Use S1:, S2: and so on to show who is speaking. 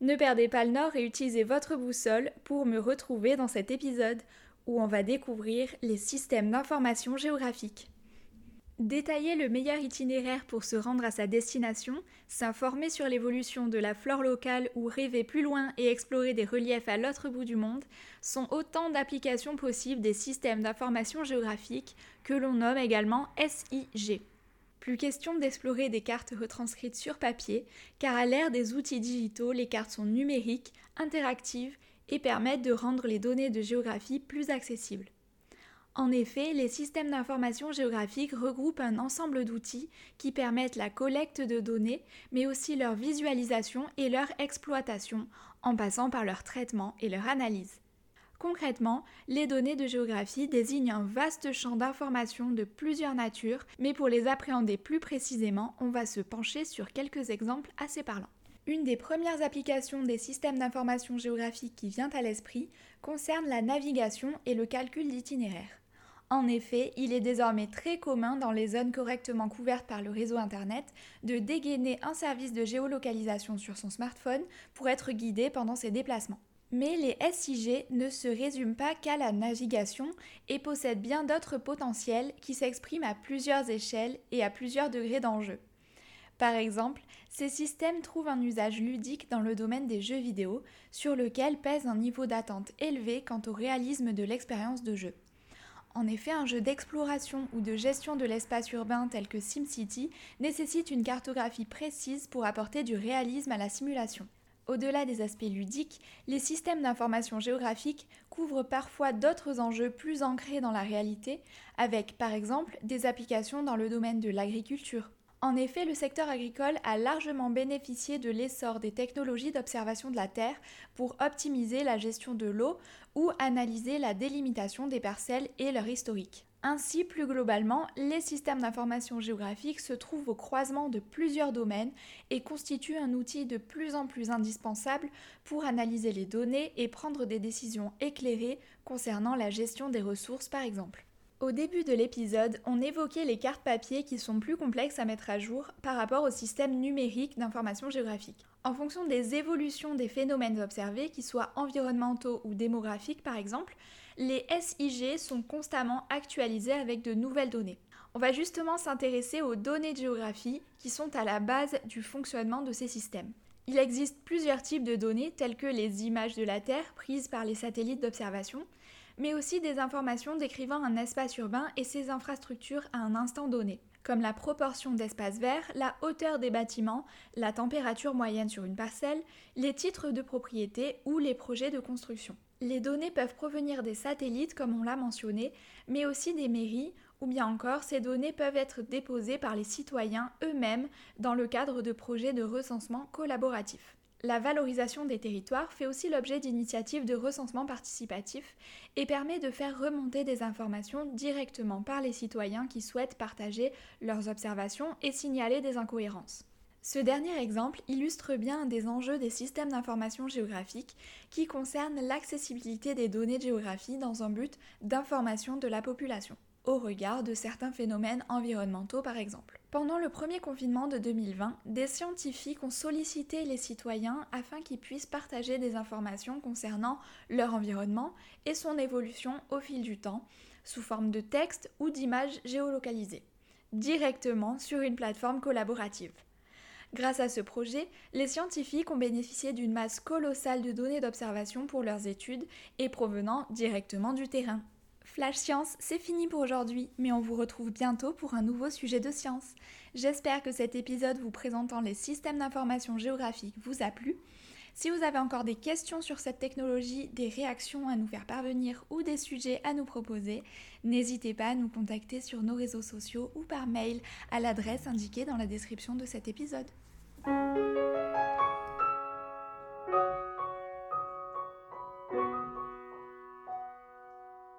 S1: Ne perdez pas le nord et utilisez votre boussole pour me retrouver dans cet épisode où on va découvrir les systèmes d'information géographique. Détailler le meilleur itinéraire pour se rendre à sa destination, s'informer sur l'évolution de la flore locale ou rêver plus loin et explorer des reliefs à l'autre bout du monde sont autant d'applications possibles des systèmes d'information géographique que l'on nomme également SIG. Plus question d'explorer des cartes retranscrites sur papier, car à l'ère des outils digitaux, les cartes sont numériques, interactives et permettent de rendre les données de géographie plus accessibles. En effet, les systèmes d'information géographique regroupent un ensemble d'outils qui permettent la collecte de données, mais aussi leur visualisation et leur exploitation, en passant par leur traitement et leur analyse. Concrètement, les données de géographie désignent un vaste champ d'informations de plusieurs natures, mais pour les appréhender plus précisément, on va se pencher sur quelques exemples assez parlants. Une des premières applications des systèmes d'information géographique qui vient à l'esprit concerne la navigation et le calcul d'itinéraires. En effet, il est désormais très commun dans les zones correctement couvertes par le réseau Internet de dégainer un service de géolocalisation sur son smartphone pour être guidé pendant ses déplacements. Mais les SIG ne se résument pas qu'à la navigation et possèdent bien d'autres potentiels qui s'expriment à plusieurs échelles et à plusieurs degrés d'enjeu. Par exemple, ces systèmes trouvent un usage ludique dans le domaine des jeux vidéo, sur lequel pèse un niveau d'attente élevé quant au réalisme de l'expérience de jeu. En effet, un jeu d'exploration ou de gestion de l'espace urbain tel que SimCity nécessite une cartographie précise pour apporter du réalisme à la simulation. Au-delà des aspects ludiques, les systèmes d'information géographique couvrent parfois d'autres enjeux plus ancrés dans la réalité, avec par exemple des applications dans le domaine de l'agriculture. En effet, le secteur agricole a largement bénéficié de l'essor des technologies d'observation de la Terre pour optimiser la gestion de l'eau ou analyser la délimitation des parcelles et leur historique. Ainsi, plus globalement, les systèmes d'information géographique se trouvent au croisement de plusieurs domaines et constituent un outil de plus en plus indispensable pour analyser les données et prendre des décisions éclairées concernant la gestion des ressources par exemple. Au début de l'épisode, on évoquait les cartes papier qui sont plus complexes à mettre à jour par rapport au système numérique d'information géographique. En fonction des évolutions des phénomènes observés, qu'ils soient environnementaux ou démographiques par exemple, les SIG sont constamment actualisés avec de nouvelles données. On va justement s'intéresser aux données de géographie qui sont à la base du fonctionnement de ces systèmes. Il existe plusieurs types de données telles que les images de la Terre prises par les satellites d'observation, mais aussi des informations décrivant un espace urbain et ses infrastructures à un instant donné, comme la proportion d'espaces verts, la hauteur des bâtiments, la température moyenne sur une parcelle, les titres de propriété ou les projets de construction. Les données peuvent provenir des satellites comme on l'a mentionné, mais aussi des mairies, ou bien encore ces données peuvent être déposées par les citoyens eux-mêmes dans le cadre de projets de recensement collaboratifs. La valorisation des territoires fait aussi l'objet d'initiatives de recensement participatif et permet de faire remonter des informations directement par les citoyens qui souhaitent partager leurs observations et signaler des incohérences. Ce dernier exemple illustre bien un des enjeux des systèmes d'information géographique qui concerne l'accessibilité des données de géographie dans un but d'information de la population, au regard de certains phénomènes environnementaux par exemple. Pendant le premier confinement de 2020, des scientifiques ont sollicité les citoyens afin qu'ils puissent partager des informations concernant leur environnement et son évolution au fil du temps, sous forme de texte ou d'images géolocalisées, directement sur une plateforme collaborative. Grâce à ce projet, les scientifiques ont bénéficié d'une masse colossale de données d'observation pour leurs études et provenant directement du terrain. Flash Science, c'est fini pour aujourd'hui, mais on vous retrouve bientôt pour un nouveau sujet de science. J'espère que cet épisode vous présentant les systèmes d'information géographique vous a plu. Si vous avez encore des questions sur cette technologie, des réactions à nous faire parvenir ou des sujets à nous proposer, n'hésitez pas à nous contacter sur nos réseaux sociaux ou par mail à l'adresse indiquée dans la description de cet épisode.